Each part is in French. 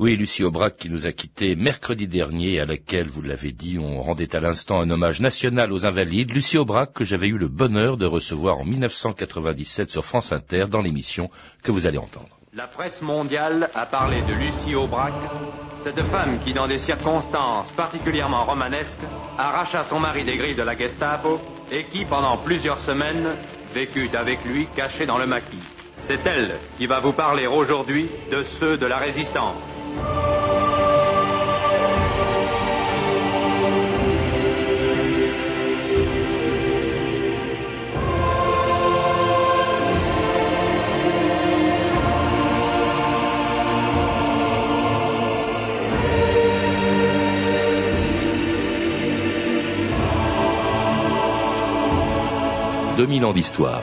Oui, Lucie Aubrac qui nous a quittés mercredi dernier, à laquelle, vous l'avez dit, on rendait à l'instant un hommage national aux Invalides. Lucie Aubrac que j'avais eu le bonheur de recevoir en 1997 sur France Inter dans l'émission que vous allez entendre. La presse mondiale a parlé de Lucie Aubrac, cette femme qui, dans des circonstances particulièrement romanesques, arracha son mari des grilles de la Gestapo et qui, pendant plusieurs semaines, vécut avec lui caché dans le maquis. C'est elle qui va vous parler aujourd'hui de ceux de la résistance. Deux mille ans d'histoire.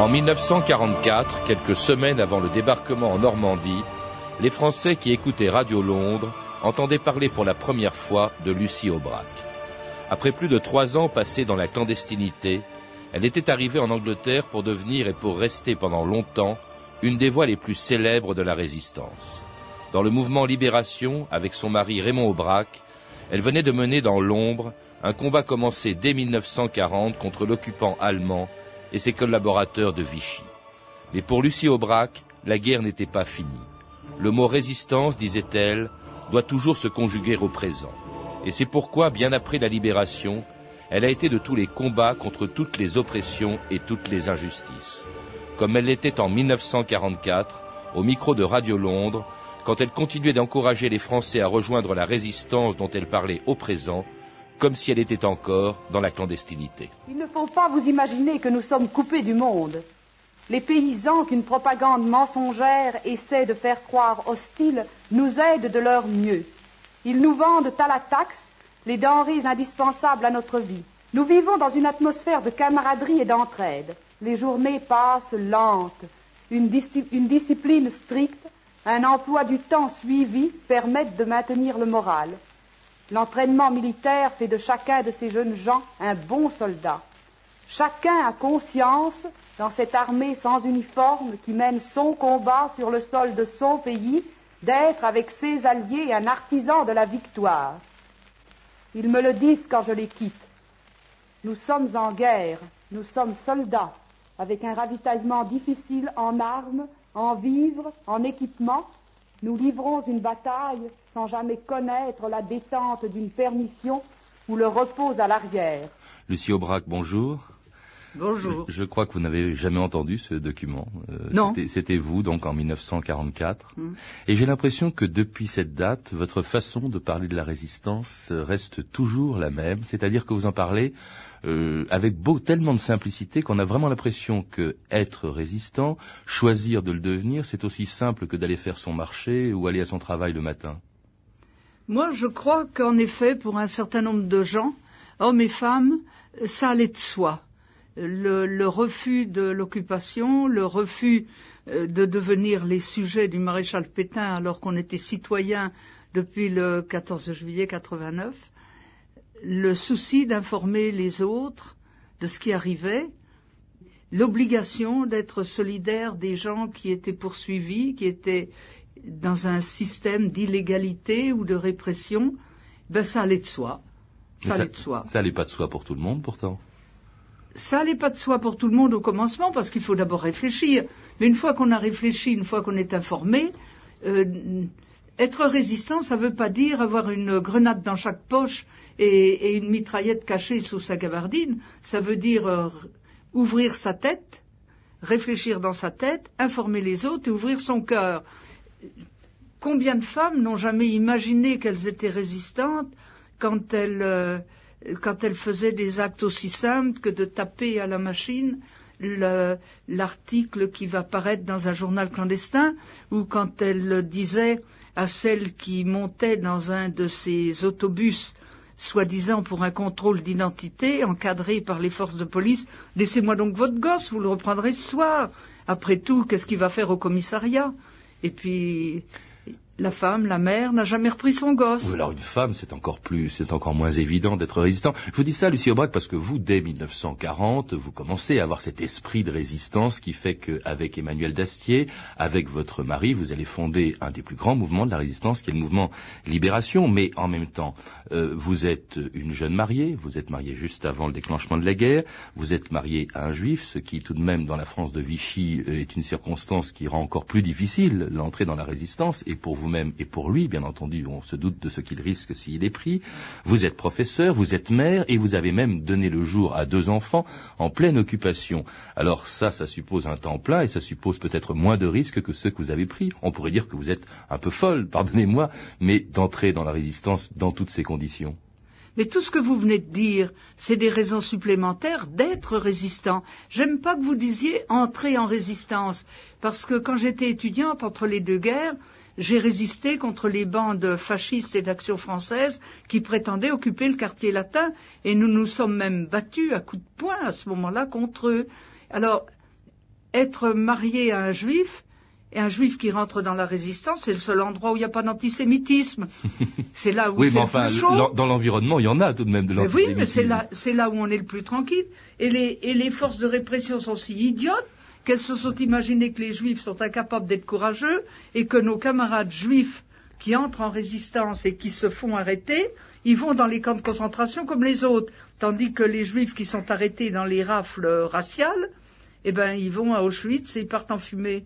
En 1944, quelques semaines avant le débarquement en Normandie, les Français qui écoutaient Radio Londres entendaient parler pour la première fois de Lucie Aubrac. Après plus de trois ans passés dans la clandestinité, elle était arrivée en Angleterre pour devenir et pour rester pendant longtemps une des voix les plus célèbres de la résistance. Dans le mouvement Libération, avec son mari Raymond Aubrac, elle venait de mener dans l'ombre un combat commencé dès 1940 contre l'occupant allemand et ses collaborateurs de Vichy. Mais pour Lucie Aubrac, la guerre n'était pas finie. Le mot résistance, disait-elle, doit toujours se conjuguer au présent. Et c'est pourquoi, bien après la libération, elle a été de tous les combats contre toutes les oppressions et toutes les injustices. Comme elle l'était en 1944, au micro de Radio Londres, quand elle continuait d'encourager les Français à rejoindre la résistance dont elle parlait au présent, comme si elle était encore dans la clandestinité. Il ne faut pas vous imaginer que nous sommes coupés du monde. Les paysans qu'une propagande mensongère essaie de faire croire hostiles nous aident de leur mieux. Ils nous vendent à la taxe les denrées indispensables à notre vie. Nous vivons dans une atmosphère de camaraderie et d'entraide. Les journées passent lentes. Une, une discipline stricte, un emploi du temps suivi permettent de maintenir le moral. L'entraînement militaire fait de chacun de ces jeunes gens un bon soldat. Chacun a conscience, dans cette armée sans uniforme qui mène son combat sur le sol de son pays, d'être avec ses alliés un artisan de la victoire. Ils me le disent quand je les quitte. Nous sommes en guerre, nous sommes soldats, avec un ravitaillement difficile en armes, en vivres, en équipement. Nous livrons une bataille sans jamais connaître la détente d'une permission ou le repos à l'arrière. Lucie Aubrac, bonjour. Bonjour. Je, crois que vous n'avez jamais entendu ce document. Euh, non. C'était vous, donc, en 1944. Hmm. Et j'ai l'impression que depuis cette date, votre façon de parler de la résistance reste toujours la même. C'est-à-dire que vous en parlez euh, avec beau, tellement de simplicité qu'on a vraiment l'impression que être résistant, choisir de le devenir, c'est aussi simple que d'aller faire son marché ou aller à son travail le matin. Moi, je crois qu'en effet, pour un certain nombre de gens, hommes et femmes, ça allait de soi. Le, refus de l'occupation, le refus euh, de devenir les sujets du maréchal Pétain alors qu'on était citoyen depuis le 14 juillet 89, le souci d'informer les autres de ce qui arrivait, l'obligation d'être solidaire des gens qui étaient poursuivis, qui étaient dans un système d'illégalité ou de répression, ben ça allait de soi. Ça, allait de soi. Ça allait pas de soi pour tout le monde, pourtant. Ça allait pas de soi pour tout le monde au commencement, parce qu'il faut d'abord réfléchir. Mais une fois qu'on a réfléchi, une fois qu'on est informé, euh, être résistant, ça veut pas dire avoir une grenade dans chaque poche et, une mitraillette cachée sous sa gabardine. Ça veut dire euh, ouvrir sa tête, réfléchir dans sa tête, informer les autres et ouvrir son cœur. Combien de femmes n'ont jamais imaginé qu'elles étaient résistantes quand elles, euh, quand elles faisaient des actes aussi simples que de taper à la machine l'article qui va paraître dans un journal clandestin, ou quand elles disaient à celles qui montaient dans un de ces autobus soi-disant pour un contrôle d'identité encadré par les forces de police, laissez-moi donc votre gosse, vous le reprendrez ce soir. Après tout, qu'est-ce qu'il va faire au commissariat? Et puis, la femme, la mère, n'a jamais repris son gosse. Alors une femme, c'est encore plus, c'est encore moins évident d'être résistant. Je vous dis ça, Lucie Aubrac, parce que vous, dès 1940, vous commencez à avoir cet esprit de résistance qui fait qu'avec Emmanuel Dastier, avec votre mari, vous allez fonder un des plus grands mouvements de la résistance, qui est le mouvement Libération. Mais en même temps, euh, vous êtes une jeune mariée, vous êtes mariée juste avant le déclenchement de la guerre, vous êtes mariée à un juif, ce qui tout de même dans la France de Vichy euh, est une circonstance qui rend encore plus difficile l'entrée dans la résistance, et pour et pour lui, bien entendu, on se doute de ce qu'il risque s'il est pris. Vous êtes professeur, vous êtes mère, et vous avez même donné le jour à deux enfants en pleine occupation. Alors ça, ça suppose un temps plein, et ça suppose peut-être moins de risques que ceux que vous avez pris. On pourrait dire que vous êtes un peu folle, pardonnez-moi, mais d'entrer dans la résistance dans toutes ces conditions. Mais tout ce que vous venez de dire, c'est des raisons supplémentaires d'être résistant. J'aime pas que vous disiez entrer en résistance, parce que quand j'étais étudiante entre les deux guerres, j'ai résisté contre les bandes fascistes et d'action française qui prétendaient occuper le quartier latin, et nous nous sommes même battus à coups de poing à ce moment-là contre eux. Alors, être marié à un juif, et un juif qui rentre dans la résistance, c'est le seul endroit où il n'y a pas d'antisémitisme. C'est là où oui, il mais fait enfin, le plus chaud. dans l'environnement, il y en a tout de même de Mais l'antisémitisme. oui, mais c'est là, c'est là où on est le plus tranquille. Et les, et les forces de répression sont si idiotes qu'elles se sont imaginées que les juifs sont incapables d'être courageux et que nos camarades juifs qui entrent en résistance et qui se font arrêter, ils vont dans les camps de concentration comme les autres. Tandis que les juifs qui sont arrêtés dans les rafles raciales, eh ben, ils vont à Auschwitz et ils partent en fumée.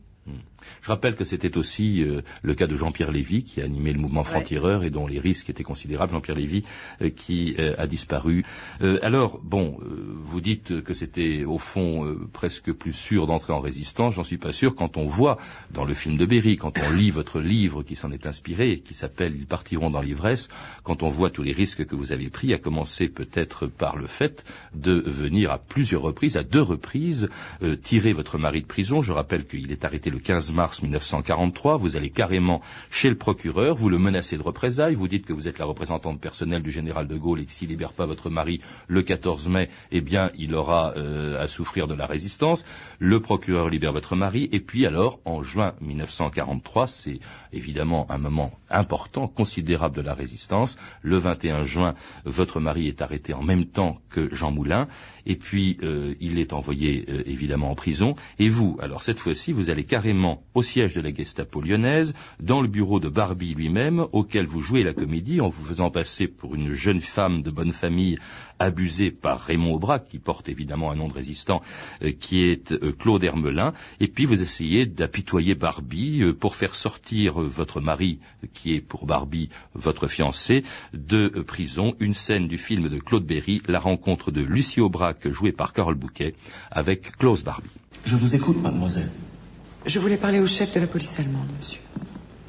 Je rappelle que c'était aussi euh, le cas de Jean-Pierre Lévy qui a animé le mouvement franc-tireur et dont les risques étaient considérables. Jean-Pierre Lévy euh, qui euh, a disparu. Euh, alors, bon, euh, vous dites que c'était au fond euh, presque plus sûr d'entrer en résistance. J'en suis pas sûr quand on voit dans le film de Berry, quand on lit votre livre qui s'en est inspiré et qui s'appelle Ils partiront dans l'ivresse, quand on voit tous les risques que vous avez pris, à commencer peut-être par le fait de venir à plusieurs reprises, à deux reprises, euh, tirer votre mari de prison. Je rappelle qu'il est arrêté le 15 mars 1943, vous allez carrément chez le procureur, vous le menacez de représailles, vous dites que vous êtes la représentante personnelle du général de Gaulle et que s'il libère pas votre mari le 14 mai, eh bien, il aura euh, à souffrir de la résistance. Le procureur libère votre mari, et puis alors, en juin 1943, c'est évidemment un moment important, considérable de la résistance. Le 21 juin, votre mari est arrêté en même temps que Jean Moulin, et puis euh, il est envoyé euh, évidemment en prison. Et vous, alors cette fois-ci, vous allez carrément au siège de la Gestapo lyonnaise, dans le bureau de Barbie lui-même, auquel vous jouez la comédie en vous faisant passer pour une jeune femme de bonne famille abusée par Raymond Aubrac, qui porte évidemment un nom de résistant, euh, qui est euh, Claude Hermelin. Et puis vous essayez d'apitoyer Barbie euh, pour faire sortir votre mari, qui est pour Barbie votre fiancé, de prison. Une scène du film de Claude Berry, la rencontre de Lucie Aubrac, jouée par Carole Bouquet, avec Klaus Barbie. Je vous écoute, mademoiselle. Je voulais parler au chef de la police allemande, monsieur.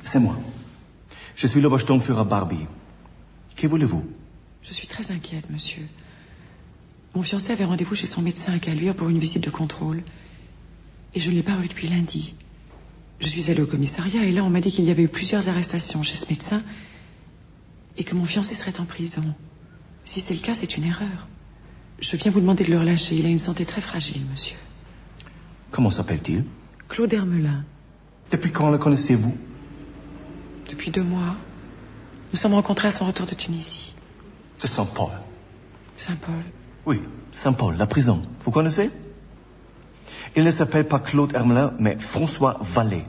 C'est moi. Je suis l'Obersturmführer Barbie. Que voulez-vous? Je suis très inquiète, monsieur. Mon fiancé avait rendez-vous chez son médecin à Caluire pour une visite de contrôle. Et je ne l'ai pas revu depuis lundi. Je suis allée au commissariat et là, on m'a dit qu'il y avait eu plusieurs arrestations chez ce médecin et que mon fiancé serait en prison. Si c'est le cas, c'est une erreur. Je viens vous demander de le relâcher. Il a une santé très fragile, monsieur. Comment s'appelle-t-il? Claude Hermelin. Depuis quand le connaissez-vous? Depuis deux mois, nous sommes rencontrés à son retour de Tunisie. C'est Saint-Paul. Saint-Paul. Oui, Saint-Paul, la prison. Vous connaissez? Il ne s'appelle pas Claude Hermelin, mais François Vallée.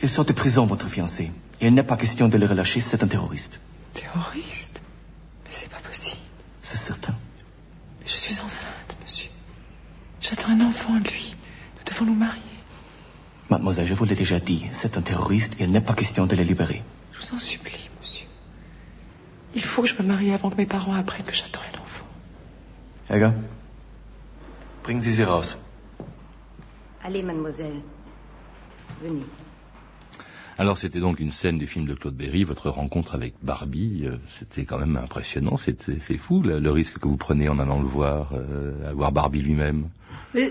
Il sort de prison, votre fiancé. Et il n'est pas question de le relâcher, c'est un terroriste. Terroriste? Mais c'est pas possible. C'est certain. Mais je suis enceinte, monsieur. J'attends un enfant de lui. Nous devons nous marier. Mademoiselle, je vous l'ai déjà dit, c'est un terroriste et il n'est pas question de le libérer. Je vous en supplie, monsieur. Il faut que je me marie avant que mes parents apprennent que j'attends un enfant. Helga, bringen Sie sie raus. Allez, mademoiselle. Venez. Alors c'était donc une scène du film de Claude Berry, votre rencontre avec Barbie, euh, c'était quand même impressionnant, c'est fou le, le risque que vous prenez en allant le voir, euh, à voir Barbie lui-même.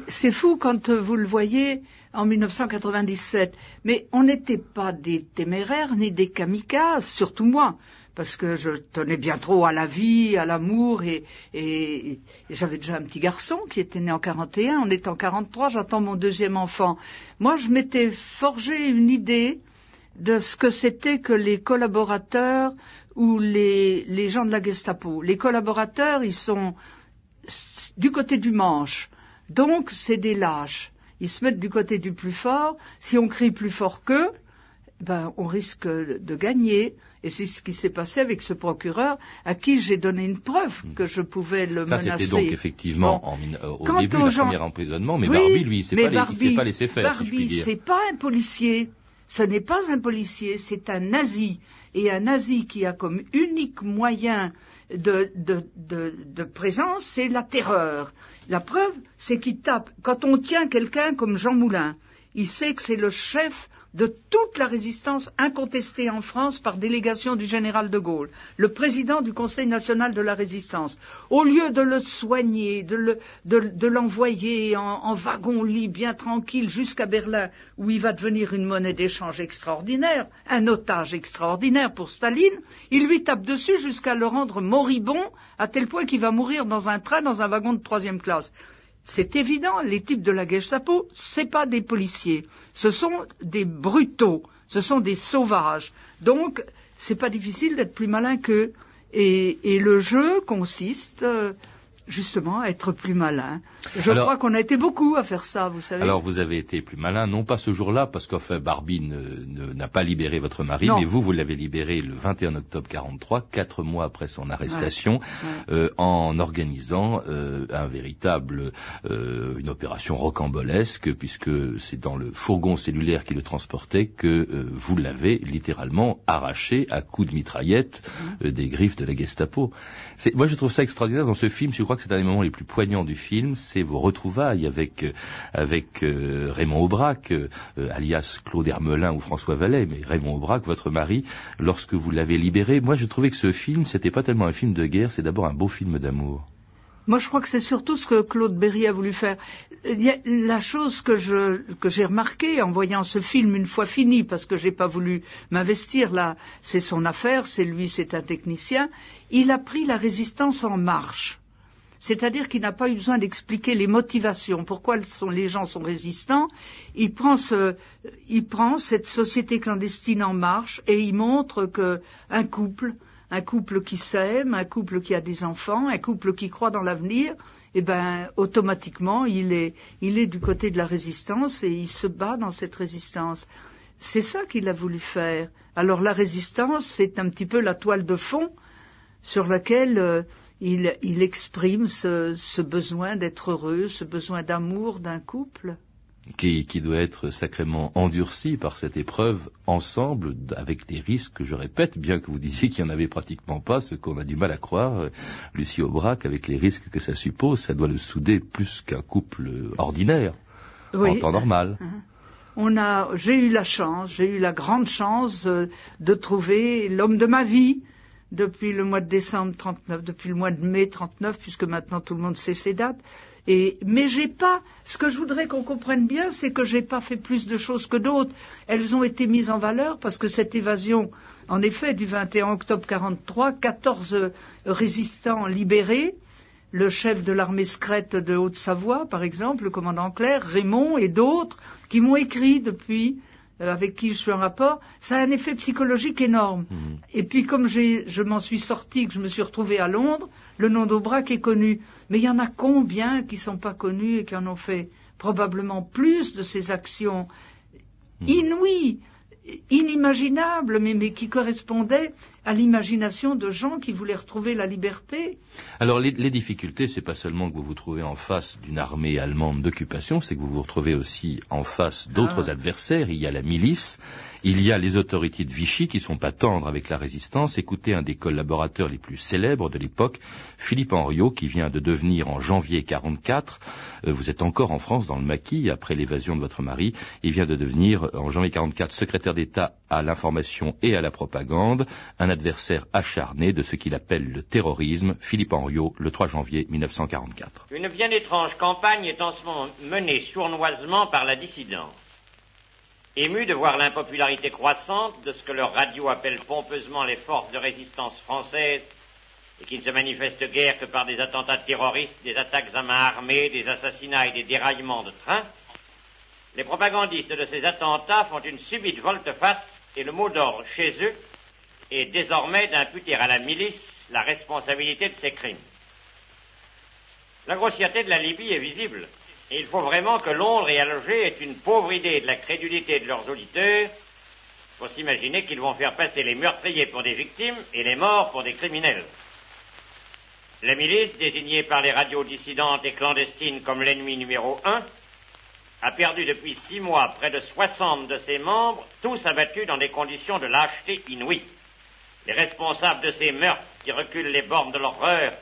C'est fou quand euh, vous le voyez en 1997. Mais on n'était pas des téméraires ni des kamikazes, surtout moi, parce que je tenais bien trop à la vie, à l'amour, et, et, et j'avais déjà un petit garçon qui était né en 41, on est en 43, j'attends mon deuxième enfant. Moi, je m'étais forgé une idée de ce que c'était que les collaborateurs ou les, les gens de la Gestapo. Les collaborateurs, ils sont du côté du manche. Donc, c'est des lâches. Ils se mettent du côté du plus fort. Si on crie plus fort qu'eux, ben, on risque de gagner. Et c'est ce qui s'est passé avec ce procureur à qui j'ai donné une preuve hmm. que je pouvais le Ça, menacer. Ça, c'était donc effectivement en, euh, au début du premier emprisonnement, mais Barbie, lui, il s'est pas, laissé faire, Barbie, si je puis dire. c'est pas un policier. Ce n'est pas un policier, c'est un nazi. Et un nazi qui a comme unique moyen de, de, de, présence, c'est la terreur. La preuve, c'est qu'il tape. Quand on tient quelqu'un comme Jean Moulin, il sait que c'est le chef de toute la résistance incontestée en France par délégation du général de Gaulle, le président du Conseil national de la résistance, au lieu de le soigner, de l'envoyer en, wagon-lit bien tranquille jusqu'à Berlin, où il va devenir une monnaie d'échange extraordinaire, un otage extraordinaire pour Staline, il lui tape dessus jusqu'à le rendre moribond, à tel point qu'il va mourir dans un train dans un wagon de troisième classe. C'est évident, les types de la Gestapo, c'est pas des policiers, ce sont des brutaux, ce sont des sauvages. Donc, c'est pas difficile d'être plus malin qu'eux. Et, et, le jeu consiste euh, justement être plus malin. Je crois qu'on a été beaucoup à faire ça, vous savez. Alors vous avez été plus malin, non pas ce jour-là, parce qu'enfin Barbie n'a pas libéré votre mari, mais vous, vous l'avez libéré le 21 octobre 43, quatre mois après son arrestation, euh, en organisant euh, un véritable, euh, une opération rocambolesque, puisque c'est dans le fourgon cellulaire qui le transportait que vous l'avez littéralement arraché à coups de mitraillette des griffes de la Gestapo. Moi, je trouve ça extraordinaire dans ce film. Je crois que c'est un des moments les plus poignants du film, c'est vos retrouvailles avec euh, avec euh, Raymond Aubrac, euh, alias Claude Hermelin ou François Vallet, mais Raymond Aubrac, votre mari, lorsque vous l'avez libéré. Moi, je trouvais que ce film, c'était pas tellement un film de guerre, c'est d'abord un beau film d'amour. Moi, je crois que c'est surtout ce que Claude Berry a voulu faire. la chose que je que j'ai remarqué en voyant ce film une fois fini, parce que j'ai pas voulu m'investir là, c'est son affaire, c'est lui, c'est un technicien. Il a pris la résistance en marche. C'est-à-dire qu'il n'a pas eu besoin d'expliquer les motivations, pourquoi les gens sont résistants. Il prend, il prend cette société clandestine en marche et il montre que un couple, un couple qui s'aime, un couple qui a des enfants, un couple qui croit dans l'avenir, eh ben automatiquement il est, il est du côté de la résistance et il se bat dans cette résistance. C'est ça qu'il a voulu faire. Alors la résistance, c'est un petit peu la toile de fond sur laquelle euh, il, exprime ce, besoin d'être heureux, ce besoin d'amour d'un couple. Qui, doit être sacrément endurci par cette épreuve ensemble, avec des risques, je répète, bien que vous disiez qu'il n'y en avait pratiquement pas, ce qu'on a du mal à croire, euh, Lucie Aubrac, avec les risques que ça suppose, ça doit le souder plus qu'un couple ordinaire, en temps normal. Uh-huh. On a, j'ai eu la chance, j'ai eu la grande chance euh, de trouver l'homme de ma vie, depuis le mois de décembre 39, depuis le mois de mai 39, puisque maintenant tout le monde sait ces dates. Et, mais j'ai pas, ce que je voudrais qu'on comprenne bien, c'est que j'ai pas fait plus de choses que d'autres. Elles ont été mises en valeur parce que cette évasion, en effet, du 21 octobre 43, 14 résistants libérés, le chef de l'armée secrète de Haute-Savoie, par exemple, le commandant Claire, Raymond et d'autres, qui m'ont écrit depuis, euh, avec qui je suis en rapport, ça a un effet psychologique énorme. Mmh. Et puis comme je m'en suis sorti, que je me suis retrouvé à Londres, le nom d'Aubrac est connu. Mais il y en a combien qui sont pas connus et qui en ont fait probablement plus de ces actions mmh. inouïes inimaginable, mais, mais qui correspondait à l'imagination de gens qui voulaient retrouver la liberté. Alors les, les difficultés, c'est pas seulement que vous vous trouvez en face d'une armée allemande d'occupation, c'est que vous vous retrouvez aussi en face d'autres ah. adversaires. Il y a la milice, il y a les autorités de Vichy qui sont pas tendres avec la résistance. Écoutez un des collaborateurs les plus célèbres de l'époque, Philippe Henriot, qui vient de devenir en janvier 44, euh, vous êtes encore en France dans le maquis après l'évasion de votre mari, il vient de devenir en janvier 44 secrétaire d'État à l'information et à la propagande, un adversaire acharné de ce qu'il appelle le terrorisme, Philippe Henriot, le 3 janvier 1944. Une bien étrange campagne est en ce moment menée sournoisement par la dissidence. Ému de voir l'impopularité croissante de ce que leur radio appelle pompeusement les forces de résistance françaises, et qui ne se manifestent guère que par des attentats terroristes, des attaques à main armée, des assassinats et des déraillements de trains, les propagandistes de ces attentats font une subite volte-face et le mot d'ordre chez eux est désormais d'imputer à la milice la responsabilité de ces crimes. La grossièreté de la Libye est visible, et il faut vraiment que Londres et Alger aient une pauvre idée de la crédulité de leurs auditeurs pour s'imaginer qu'ils vont faire passer les meurtriers pour des victimes et les morts pour des criminels. La milice, désignée par les radios dissidentes et clandestines comme l'ennemi numéro un, a perdu depuis six mois près de 60 de ses membres, tous abattus dans des conditions de lâcheté inouïe. Les responsables de ces meurtres qui reculent les bornes de l'horreur,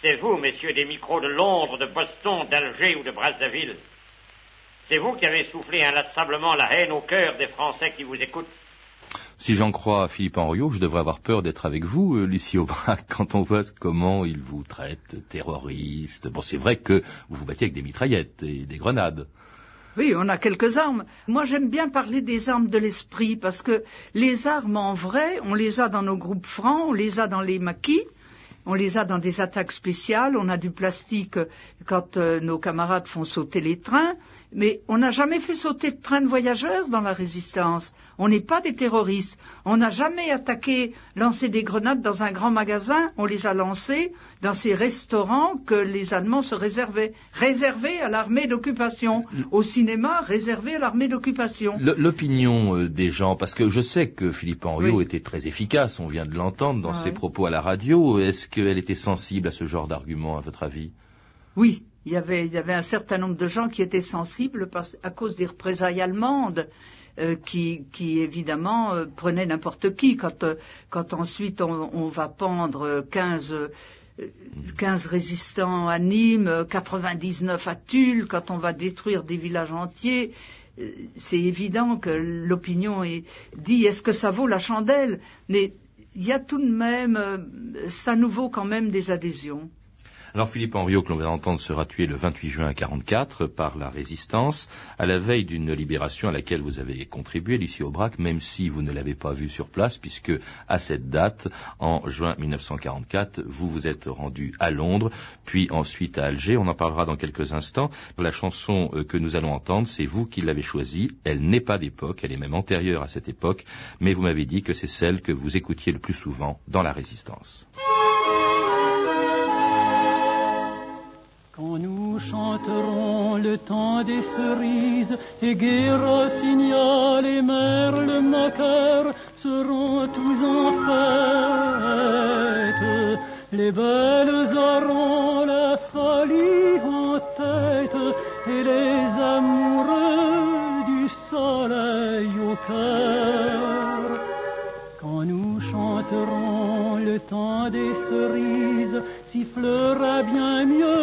c'est vous, messieurs des micros de Londres, de Boston, d'Alger ou de Brazzaville. C'est vous qui avez soufflé inlassablement la haine au cœur des Français qui vous écoutent. Si j'en crois à Philippe Henriot, je devrais avoir peur d'être avec vous, euh, Lucie Aubrac, quand on voit comment il vous traite, terroriste. Bon, c'est vrai que vous vous battez avec des mitraillettes et des grenades. Oui, on a quelques armes. Moi, j'aime bien parler des armes de l'esprit parce que les armes en vrai, on les a dans nos groupes francs, on les a dans les maquis, on les a dans des attaques spéciales, on a du plastique quand euh, nos camarades font sauter les trains, mais on n'a jamais fait sauter de train de voyageurs dans la résistance. On n'est pas des terroristes. On n'a jamais attaqué, lancé des grenades dans un grand magasin. On les a lancées dans ces restaurants que les Allemands se réservaient. Réservés à l'armée d'occupation. Au cinéma, réservés à l'armée d'occupation. L'opinion euh, des gens, parce que je sais que Philippe Henriot était très efficace, on vient de l'entendre dans Ah ses oui. propos à la radio. Est-ce qu'elle était sensible à ce genre d'argument, à votre avis? Oui, il y avait, un certain nombre de gens qui étaient sensibles à cause des représailles allemandes. euh, qui, évidemment euh, prenaient n'importe qui quand, euh, ensuite on, va pendre euh, 15, euh, 15 résistants à Nîmes, euh, 99 à Tulle, quand on va détruire des villages entiers, c'est évident que l'opinion est dit est-ce que ça vaut la chandelle? Mais il y a tout de même, ça nous vaut quand même des adhésions. Alors Philippe Henriot, que l'on vient d'entendre, sera tué le 28 juin 44 par la résistance, à la veille d'une libération à laquelle vous avez contribué, Lucie Aubrac, même si vous ne l'avez pas vu sur place, puisque à cette date, en juin 1944, vous vous êtes rendu à Londres, puis ensuite à Alger. On en parlera dans quelques instants. La chanson euh, que nous allons entendre, c'est vous qui l'avez choisie. Elle n'est pas d'époque, elle est même antérieure à cette époque, mais vous m'avez dit que c'est celle que vous écoutiez le plus souvent dans la résistance. Nous chanterons le temps des cerises et Guéra signal et merle moqueur seront tous en fête. Les belles auront la folie en tête et les amoureux du soleil au cœur. Quand nous chanterons le temps des cerises, sifflera bien mieux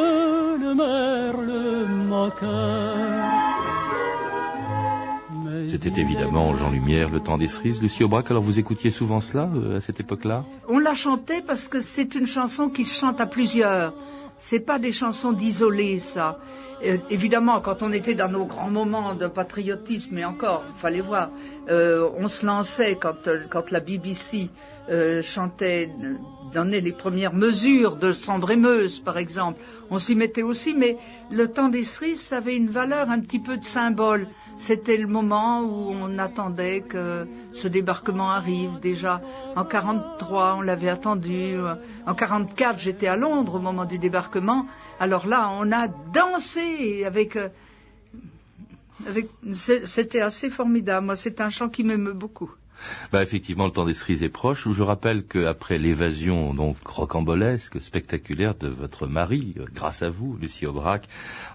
C'était évidemment Jean Lumière, Le temps des cerises. Lucie Aubrac, alors vous écoutiez souvent cela euh, à cette époque-là? On la chantait parce que c'est une chanson qui se chante à plusieurs. C'est pas des chansons d'isolés, ça. Euh, évidemment, quand on était dans nos grands moments de patriotisme, et encore, il fallait voir, euh, on se lançait quand, quand la BBC euh, chantait, donnait les premières mesures de Sambre-et-Meuse, par exemple. On s'y mettait aussi, mais le temps des cerises, avait une valeur un petit peu de symbole. C'était le moment où on attendait que ce débarquement arrive. Déjà en 43, on l'avait attendu. En 44, j'étais à Londres au moment du débarquement. Alors là, on a dansé avec. euh, avec C'était assez formidable. Moi, c'est un chant qui m'aime beaucoup. Bah effectivement, le temps des cerises est proche. Je rappelle qu'après l'évasion donc rocambolesque, spectaculaire de votre mari, euh, grâce à vous, Lucie Aubrac,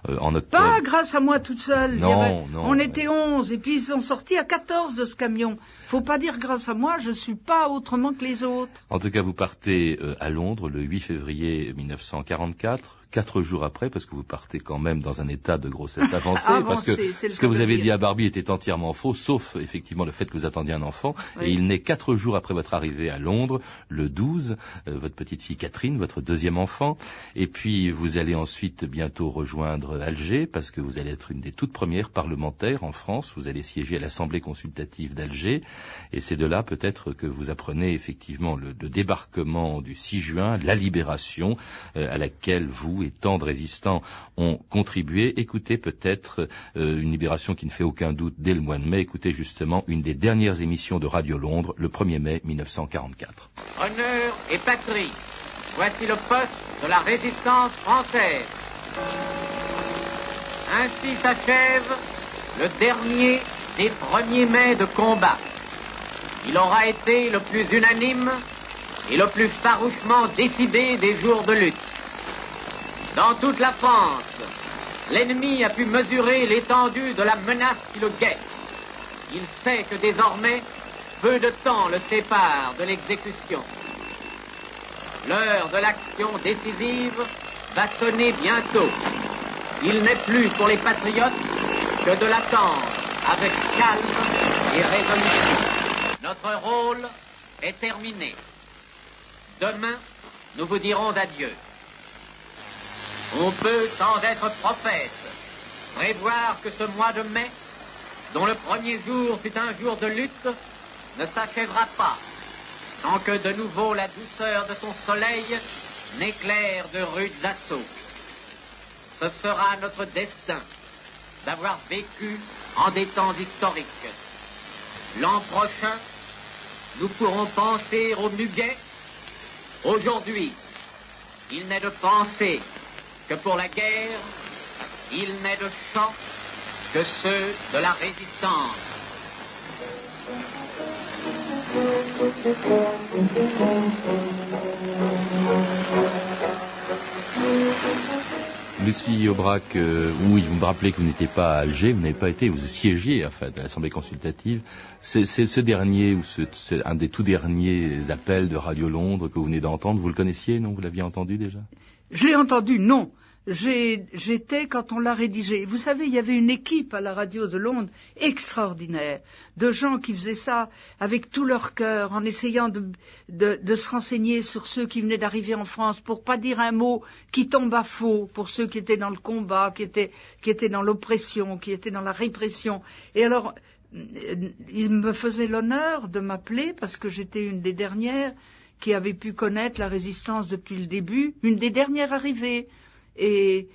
euh, en octobre. Pas grâce à moi toute seule. Non, non, on était 11 et puis ils sont sortis à 14 de ce camion. Faut pas dire grâce à moi, je suis pas autrement que les autres. En tout cas, vous partez euh, à Londres le 8 février 1944. Quatre jours après, parce que vous partez quand même dans un état de grossesse avancée, parce que ce que vous avez dire. dit à Barbie était entièrement faux, sauf effectivement le fait que vous attendiez un enfant. Oui. Et il naît quatre jours après votre arrivée à Londres, le 12, euh, votre petite fille Catherine, votre deuxième enfant. Et puis vous allez ensuite bientôt rejoindre Alger, parce que vous allez être une des toutes premières parlementaires en France. Vous allez siéger à l'Assemblée consultative d'Alger. Et c'est de là peut-être que vous apprenez effectivement le, le débarquement du 6 juin, la libération, euh, à laquelle vous et tant de résistants ont contribué. Écoutez peut-être euh, une libération qui ne fait aucun doute dès le mois de mai. Écoutez justement une des dernières émissions de Radio Londres, le 1er mai 1944. Honneur et patrie, voici le poste de la résistance française. Ainsi s'achève le dernier des premiers mai de combat. Il aura été le plus unanime et le plus farouchement décidé des jours de lutte. Dans toute la France, l'ennemi a pu mesurer l'étendue de la menace qui le guette. Il sait que désormais, peu de temps le sépare de l'exécution. L'heure de l'action décisive va sonner bientôt. Il n'est plus pour les patriotes que de l'attendre avec calme et résolution. Notre rôle est terminé. Demain, nous vous dirons adieu. On peut, sans être prophète, prévoir que ce mois de mai, dont le premier jour fut un jour de lutte, ne s'achèvera pas sans que de nouveau la douceur de son soleil n'éclaire de rudes assauts. Ce sera notre destin d'avoir vécu en des temps historiques. L'an prochain, nous pourrons penser au muguet. Aujourd'hui, il n'est de pensée que pour la guerre, il n'est de chant que ceux de la résistance. Lucie Aubrac, euh, oui, vous me rappelez que vous n'étiez pas à Alger, vous n'avez pas été, vous siégiez en fait à l'Assemblée consultative. C'est ce dernier, ou ce, un des tout derniers appels de Radio Londres que vous venez d'entendre, vous le connaissiez, non? Vous l'aviez entendu déjà? Je l'ai entendu, non j'étais quand on l'a rédigé. Vous savez, il y avait une équipe à la radio de Londres extraordinaire, de gens qui faisaient ça avec tout leur cœur, en essayant de, se renseigner sur ceux qui venaient d'arriver en France, pour pas dire un mot qui tombe à faux, pour ceux qui étaient dans le combat, qui étaient, qui étaient dans l'oppression, qui étaient dans la répression. Et alors, il me faisait l'honneur de m'appeler parce que j'étais une des dernières qui avait pu connaître la résistance depuis le début, une des dernières arrivées. Et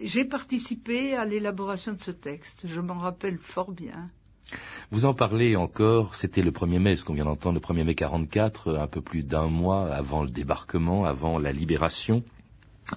j'ai participé à l'élaboration de ce texte. Je m'en rappelle fort bien. Vous en parlez encore, c'était le 1er mai, ce qu'on vient d'entendre, le 1er mai 44, un peu plus d'un mois avant le débarquement, avant la libération.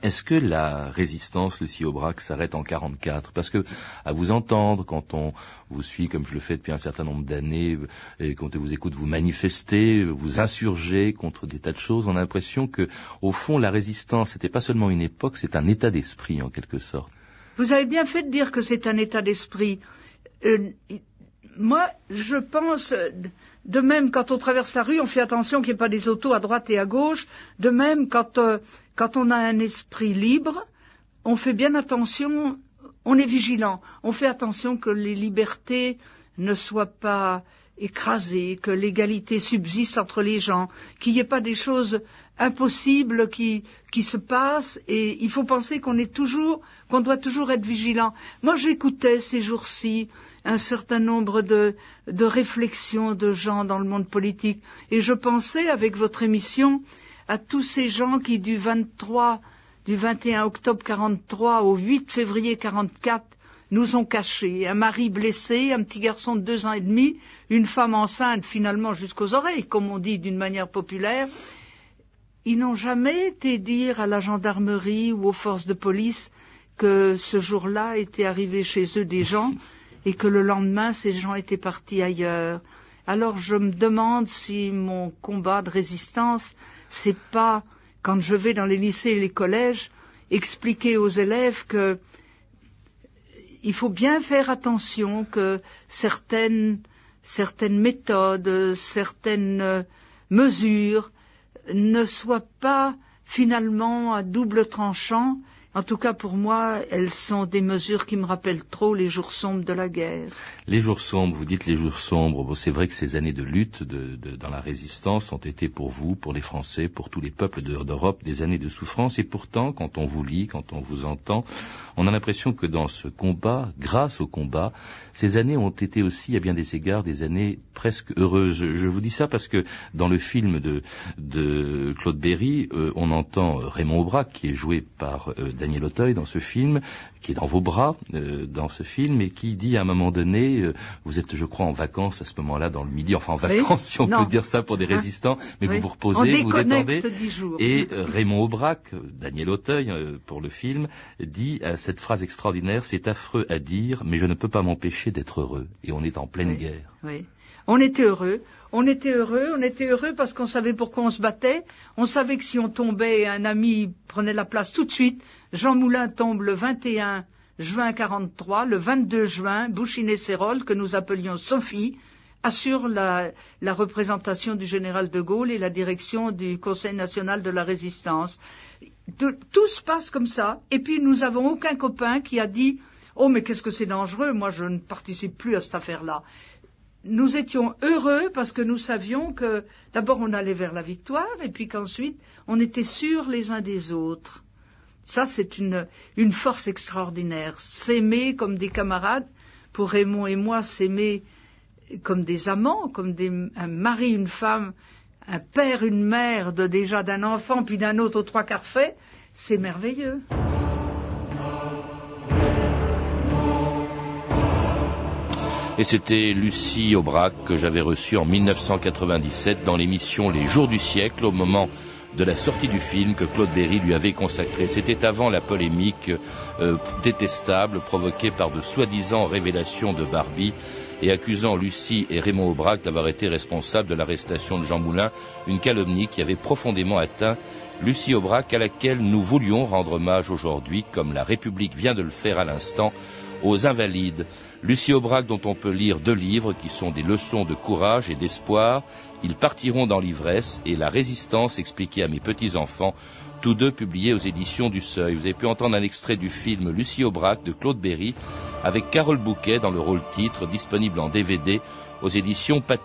Est-ce que la résistance, le Aubrac, s'arrête en 44 Parce que, à vous entendre, quand on vous suit, comme je le fais depuis un certain nombre d'années, et quand on vous écoute vous manifester, vous insurger contre des tas de choses, on a l'impression que, au fond, la résistance, n'était pas seulement une époque, c'est un état d'esprit, en quelque sorte. Vous avez bien fait de dire que c'est un état d'esprit. Euh, moi, je pense, de même, quand on traverse la rue, on fait attention qu'il n'y ait pas des autos à droite et à gauche. De même, quand... Euh, quand on a un esprit libre, on fait bien attention, on est vigilant, on fait attention que les libertés ne soient pas écrasées, que l'égalité subsiste entre les gens, qu'il n'y ait pas des choses impossibles qui, qui se passent, et il faut penser qu'on est toujours, qu'on doit toujours être vigilant. Moi, j'écoutais ces jours-ci un certain nombre de, réflexions de gens dans le monde politique, et je pensais, avec votre émission, à tous ces gens qui du 23, du 21 octobre 43 au 8 février 44 nous ont cachés. Un mari blessé, un petit garçon de deux ans et demi, une femme enceinte finalement jusqu'aux oreilles, comme on dit d'une manière populaire. Ils n'ont jamais été dire à la gendarmerie ou aux forces de police que ce jour-là était arrivé chez eux des gens et que le lendemain ces gens étaient partis ailleurs. Alors je me demande si mon combat de résistance c'est pas quand je vais dans les lycées et les collèges expliquer aux élèves que il faut bien faire attention que certaines certaines méthodes, certaines mesures ne soient pas finalement à double tranchant en tout cas, pour moi, elles sont des mesures qui me rappellent trop les jours sombres de la guerre. Les jours sombres, vous dites les jours sombres. Bon, c'est vrai que ces années de lutte de, de, dans la résistance ont été pour vous, pour les Français, pour tous les peuples d'Europe, des années de souffrance. Et pourtant, quand on vous lit, quand on vous entend, on a l'impression que dans ce combat, grâce au combat, ces années ont été aussi, à bien des égards, des années presque heureuses. Je vous dis ça parce que dans le film de, de Claude Berry, euh, on entend Raymond Aubrac, qui est joué par euh, Daniel Auteuil dans ce film, qui est dans vos bras euh, dans ce film, et qui dit à un moment donné, euh, vous êtes, je crois, en vacances à ce moment-là dans le midi, enfin en vacances, si on peut dire ça pour des hein résistants, mais vous vous reposez, vous détendez. Et Raymond Aubrac, Daniel Auteuil, pour le film, dit cette phrase extraordinaire, c'est affreux à dire, mais je ne peux pas m'empêcher d'être heureux. Et on est en pleine guerre. Oui. On était heureux. On était heureux, on était heureux parce qu'on savait pourquoi on se battait. On savait que si on tombait, un ami prenait la place tout de suite. Jean Moulin tombe le 21 juin 43, le 22 juin, Bouchiné-Sérol, que nous appelions Sophie, assure la, la, représentation du général de Gaulle et la direction du Conseil national de la résistance. tout se passe comme ça. Et puis nous n'avons aucun copain qui a dit Oh mais qu'est-ce que c'est dangereux, moi je ne participe plus à cette affaire-là nous étions heureux parce que nous savions que d'abord on allait vers la victoire et puis qu'ensuite on était sûrs les uns des autres. Ça, c'est une, force extraordinaire. S'aimer comme des camarades, pour Raymond et moi, s'aimer comme des amants, comme un mari, une femme, un père, une mère, de déjà d'un enfant, puis d'un autre aux trois quarts fait, c'est merveilleux. Et c'était Lucie Aubrac que j'avais reçue en 1997 dans l'émission Les Jours du siècle au moment de la sortie du film que Claude Berry lui avait consacré. C'était avant la polémique euh, détestable provoquée par de soi-disant révélations de Barbie et accusant Lucie et Raymond Aubrac d'avoir été responsables de l'arrestation de Jean Moulin, une calomnie qui avait profondément atteint Lucie Aubrac à laquelle nous voulions rendre hommage aujourd'hui, comme la République vient de le faire à l'instant, aux invalides. Lucie Aubrac dont on peut lire deux livres qui sont des leçons de courage et d'espoir. Ils partiront dans l'ivresse et la résistance expliquée à mes petits-enfants, tous deux publiés aux éditions du Seuil. Vous avez pu entendre un extrait du film Lucie Aubrac de Claude Berry avec Carole Bouquet dans le rôle titre disponible en DVD aux éditions Pathé.